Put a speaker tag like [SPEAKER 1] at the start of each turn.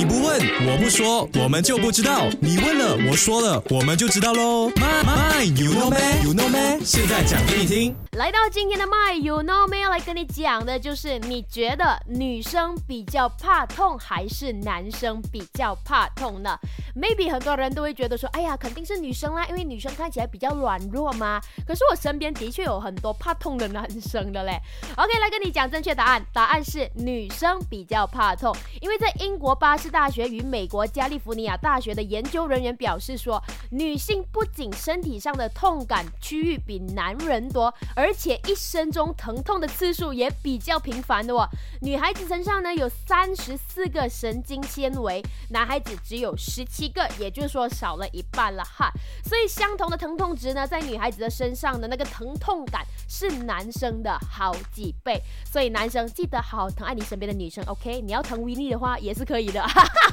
[SPEAKER 1] 你不问，我不说，我们就不知道。你问了，我说了，我们就知道喽。My my you know me you know me，现在讲给你听。
[SPEAKER 2] 来到今天的 My You Know Me 来跟你讲的就是，你觉得女生比较怕痛还是男生比较怕痛呢？Maybe 很多人都会觉得说，哎呀，肯定是女生啦，因为女生看起来比较软弱嘛。可是我身边的确有很多怕痛的男生的嘞。OK，来跟你讲正确答案，答案是女生比较怕痛，因为在英国巴士大学与美国加利福尼亚大学的研究人员表示说，女性不仅身体上的痛感区域比男人多，而且一生中疼痛的次数也比较频繁的哦。女孩子身上呢有三十四个神经纤维，男孩子只有十七个，也就是说少了一半了哈。所以相同的疼痛值呢，在女孩子的身上的那个疼痛感是男生的好几倍。所以男生记得好好疼爱你身边的女生，OK？你要疼威力的话也是可以的。哈哈。